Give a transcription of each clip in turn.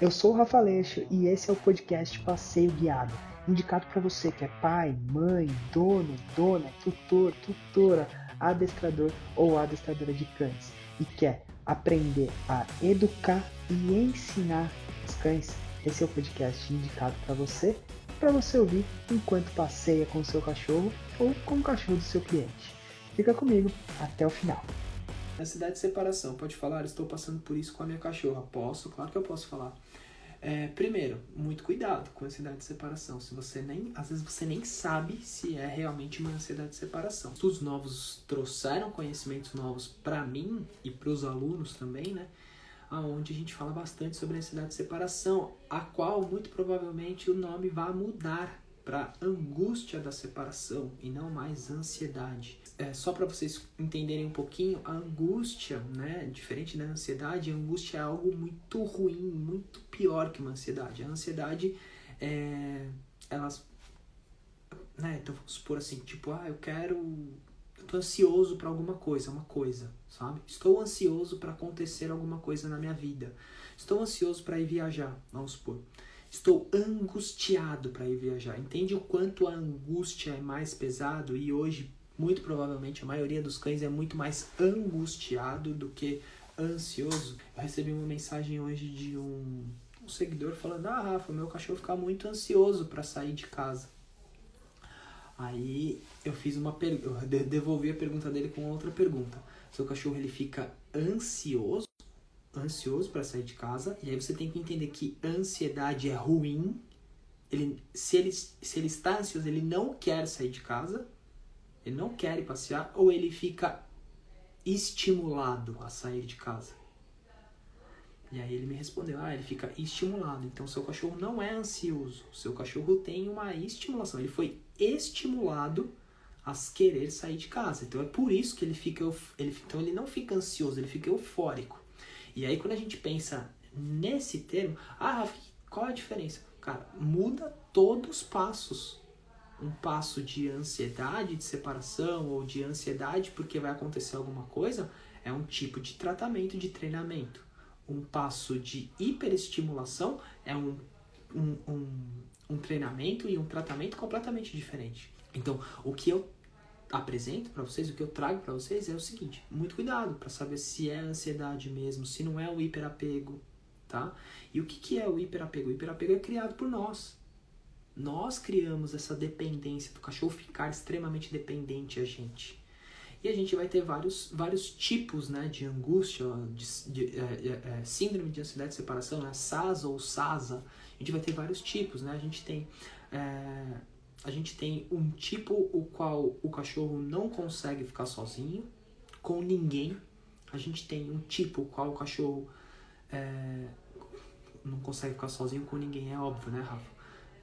Eu sou o Rafa Leixo e esse é o podcast Passeio Guiado, indicado para você que é pai, mãe, dono, dona, tutor, tutora, adestrador ou adestradora de cães e quer aprender a educar e ensinar os cães. Esse é o podcast indicado para você, para você ouvir enquanto passeia com o seu cachorro ou com o cachorro do seu cliente. Fica comigo até o final. Ansiedade de separação. Pode falar, estou passando por isso com a minha cachorra. Posso? Claro que eu posso falar. É, primeiro, muito cuidado com a ansiedade de separação. Se você nem, às vezes você nem sabe se é realmente uma ansiedade de separação. Estudos novos trouxeram conhecimentos novos para mim e para os alunos também, né? Aonde a gente fala bastante sobre a ansiedade de separação, a qual muito provavelmente o nome vai mudar para angústia da separação e não mais ansiedade. É, só para vocês entenderem um pouquinho, a angústia, né, diferente da ansiedade, a angústia é algo muito ruim, muito pior que uma ansiedade. A ansiedade, é, elas, né, então vamos supor assim, tipo, ah, eu quero, eu tô ansioso para alguma coisa, uma coisa, sabe? Estou ansioso para acontecer alguma coisa na minha vida. Estou ansioso para ir viajar, vamos supor. Estou angustiado para ir viajar. Entende o quanto a angústia é mais pesado e hoje, muito provavelmente, a maioria dos cães é muito mais angustiado do que ansioso. Eu recebi uma mensagem hoje de um, um seguidor falando: Ah, Rafa, meu cachorro fica muito ansioso para sair de casa. Aí eu fiz uma pergunta, devolvi a pergunta dele com outra pergunta. Seu cachorro ele fica ansioso ansioso para sair de casa, e aí você tem que entender que ansiedade é ruim. Ele, se, ele, se ele está ansioso, ele não quer sair de casa, ele não quer ir passear, ou ele fica estimulado a sair de casa. E aí ele me respondeu: ah, ele fica estimulado. Então seu cachorro não é ansioso, seu cachorro tem uma estimulação, ele foi estimulado a querer sair de casa. Então é por isso que ele fica, ele, então ele não fica ansioso, ele fica eufórico. E aí quando a gente pensa nesse termo, ah, qual a diferença? Cara, muda todos os passos. Um passo de ansiedade de separação ou de ansiedade porque vai acontecer alguma coisa é um tipo de tratamento de treinamento. Um passo de hiperestimulação é um, um, um, um treinamento e um tratamento completamente diferente. Então, o que eu apresento para vocês, o que eu trago para vocês é o seguinte: muito cuidado para saber se é ansiedade mesmo, se não é o hiperapego, tá? E o que, que é o hiperapego? O hiperapego é criado por nós. Nós criamos essa dependência do cachorro ficar extremamente dependente a gente. E a gente vai ter vários, vários tipos né, de angústia, de, de é, é, é síndrome de ansiedade de separação, né, SASA ou SASA. A gente vai ter vários tipos, né? A gente tem é, a gente tem um tipo o qual o cachorro não consegue ficar sozinho com ninguém. A gente tem um tipo o qual o cachorro é, não consegue ficar sozinho com ninguém, é óbvio, né, Rafa?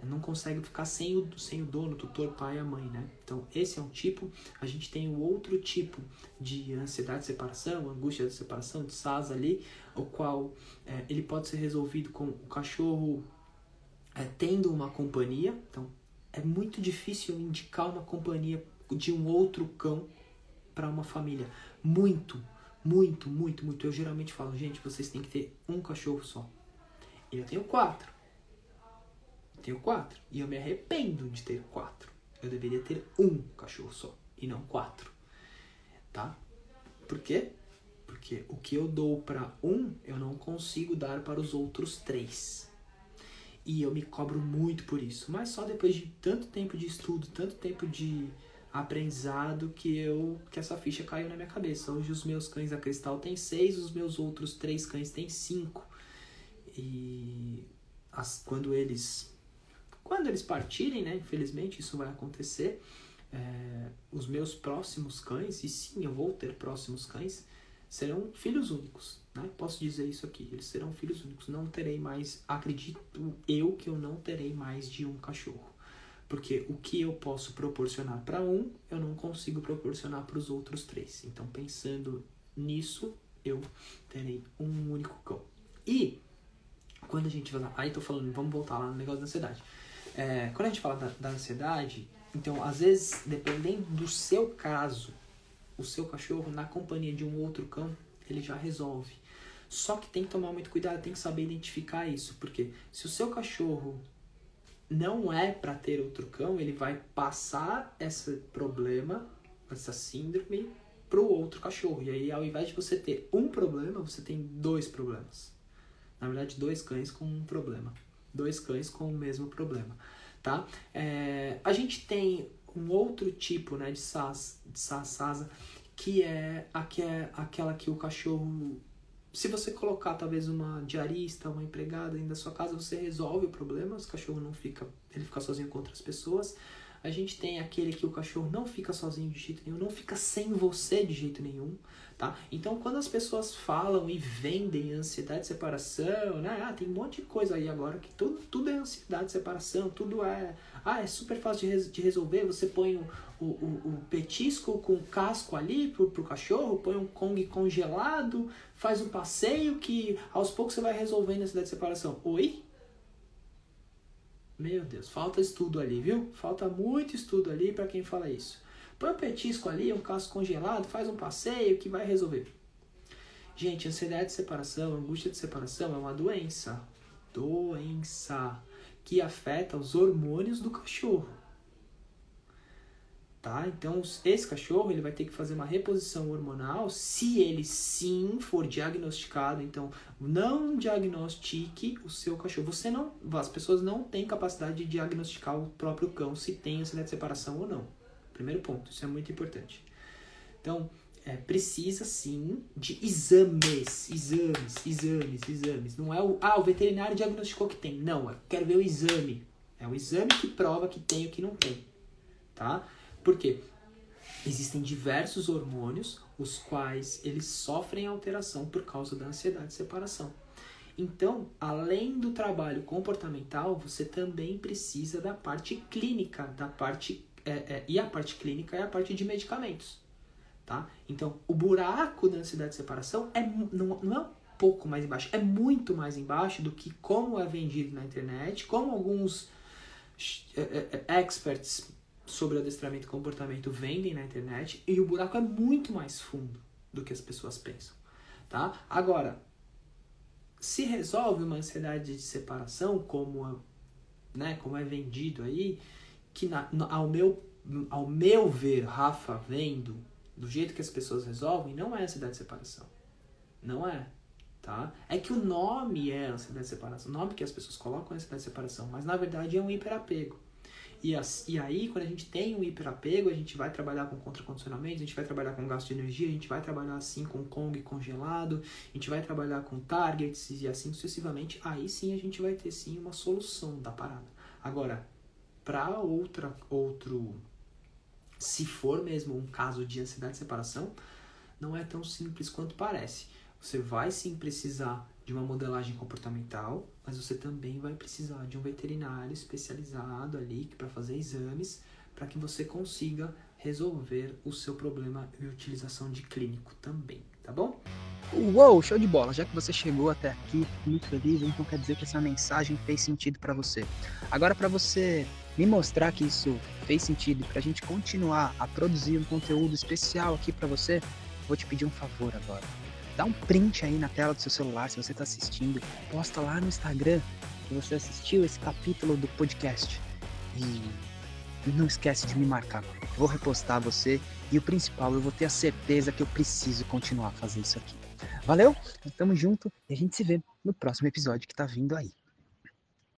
Não consegue ficar sem o, sem o dono, tutor, pai e a mãe, né? Então, esse é um tipo. A gente tem o outro tipo de ansiedade de separação, angústia de separação, de SAS ali, o qual é, ele pode ser resolvido com o cachorro é, tendo uma companhia. Então, é muito difícil indicar uma companhia de um outro cão para uma família. Muito, muito, muito, muito. Eu geralmente falo, gente, vocês têm que ter um cachorro só. E eu tenho quatro. Eu tenho quatro. E eu me arrependo de ter quatro. Eu deveria ter um cachorro só e não quatro. Tá? Por quê? Porque o que eu dou para um, eu não consigo dar para os outros três. E eu me cobro muito por isso. Mas só depois de tanto tempo de estudo, tanto tempo de aprendizado que eu que essa ficha caiu na minha cabeça. Hoje os meus cães da Cristal têm seis, os meus outros três cães têm cinco. E as, quando eles quando eles partirem, né? Infelizmente isso vai acontecer. É, os meus próximos cães, e sim, eu vou ter próximos cães, serão filhos únicos. Né? Posso dizer isso aqui, eles serão filhos únicos. Não terei mais, acredito eu que eu não terei mais de um cachorro. Porque o que eu posso proporcionar para um, eu não consigo proporcionar para os outros três. Então, pensando nisso, eu terei um único cão. E quando a gente vai lá, aí tô falando, vamos voltar lá no negócio da ansiedade. É, quando a gente fala da, da ansiedade, então às vezes, dependendo do seu caso, o seu cachorro na companhia de um outro cão, ele já resolve. Só que tem que tomar muito cuidado, tem que saber identificar isso, porque se o seu cachorro não é para ter outro cão, ele vai passar esse problema, essa síndrome, pro outro cachorro. E aí, ao invés de você ter um problema, você tem dois problemas. Na verdade, dois cães com um problema. Dois cães com o mesmo problema, tá? É, a gente tem um outro tipo, né, de sas, de sasa, que é, aqui é aquela que o cachorro se você colocar talvez uma diarista, uma empregada dentro da sua casa, você resolve o problema, o cachorro não fica, ele fica sozinho com outras pessoas. A gente tem aquele que o cachorro não fica sozinho de jeito nenhum, não fica sem você de jeito nenhum, tá? Então, quando as pessoas falam e vendem ansiedade de separação, né? Ah, tem um monte de coisa aí agora que tudo, tudo é ansiedade de separação, tudo é... Ah, é super fácil de, res, de resolver, você põe o, o, o, petisco com casco ali pro, pro cachorro, põe um Kong congelado, faz um passeio que aos poucos você vai resolvendo a ansiedade de separação. Oi? Meu Deus, falta estudo ali, viu? Falta muito estudo ali para quem fala isso. Põe um petisco ali, um casco congelado, faz um passeio que vai resolver. Gente, ansiedade de separação, angústia de separação é uma doença. Doença que afeta os hormônios do cachorro tá? Então, esse cachorro ele vai ter que fazer uma reposição hormonal se ele sim for diagnosticado. Então, não diagnostique o seu cachorro. Você não, as pessoas não têm capacidade de diagnosticar o próprio cão se tem ansiedade de separação ou não. Primeiro ponto, isso é muito importante. Então, é, precisa sim de exames, exames, exames, exames. Não é o, ah, o veterinário diagnosticou que tem. Não, eu quero ver o exame. É o exame que prova que tem ou que não tem, tá? Por quê? Existem diversos hormônios os quais eles sofrem alteração por causa da ansiedade de separação. Então, além do trabalho comportamental, você também precisa da parte clínica, da parte é, é, e a parte clínica é a parte de medicamentos, tá? Então, o buraco da ansiedade de separação é não, não é um pouco mais embaixo, é muito mais embaixo do que como é vendido na internet, como alguns é, é, é experts sobre adestramento e comportamento vendem na internet e o buraco é muito mais fundo do que as pessoas pensam, tá? Agora, se resolve uma ansiedade de separação, como, né, como é vendido aí, que na, ao, meu, ao meu ver, Rafa, vendo, do jeito que as pessoas resolvem, não é ansiedade de separação. Não é, tá? É que o nome é ansiedade de separação, o nome que as pessoas colocam é ansiedade de separação, mas na verdade é um hiperapego. E, as, e aí, quando a gente tem um hiperapego, a gente vai trabalhar com contracondicionamento, a gente vai trabalhar com gasto de energia, a gente vai trabalhar assim com Kong congelado, a gente vai trabalhar com targets e assim sucessivamente. Aí sim a gente vai ter sim uma solução da parada. Agora, para outra outro se for mesmo um caso de ansiedade de separação, não é tão simples quanto parece. Você vai sim precisar de uma modelagem comportamental, mas você também vai precisar de um veterinário especializado ali para fazer exames para que você consiga resolver o seu problema e utilização de clínico também, tá bom? Uou, show de bola! Já que você chegou até aqui, muito feliz, então quer dizer que essa mensagem fez sentido para você. Agora, para você me mostrar que isso fez sentido para a gente continuar a produzir um conteúdo especial aqui para você, vou te pedir um favor agora dá um print aí na tela do seu celular se você está assistindo, posta lá no Instagram que você assistiu esse capítulo do podcast e não esquece de me marcar. vou repostar você e o principal, eu vou ter a certeza que eu preciso continuar a fazer isso aqui. Valeu? Tamo junto e a gente se vê no próximo episódio que tá vindo aí.